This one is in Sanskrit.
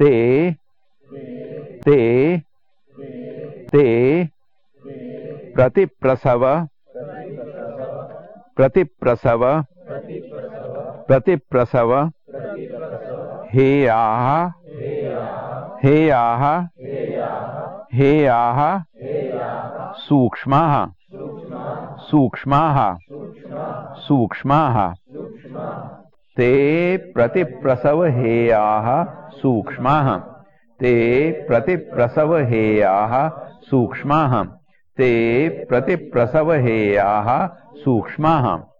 ते ते ते प्रतिप्रसव प्रतिप्रसव प्रतिप्रसव हेयाः हेयाः हेयाः सूक्ष्माः सूक्ष्माः सूक्ष्माः ते प्रतिप्रसवहेयाः सूक्ष्माः। ते प्रतिप्रसवहेयाः सूक्ष्माः। ते प्रतिप्रसवहेयाः सूक्ष्माः